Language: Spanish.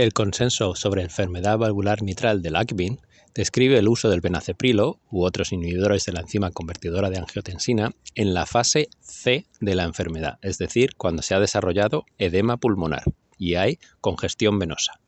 El consenso sobre enfermedad valvular mitral del ACVIN describe el uso del benaceprilo u otros inhibidores de la enzima convertidora de angiotensina en la fase C de la enfermedad, es decir, cuando se ha desarrollado edema pulmonar y hay congestión venosa.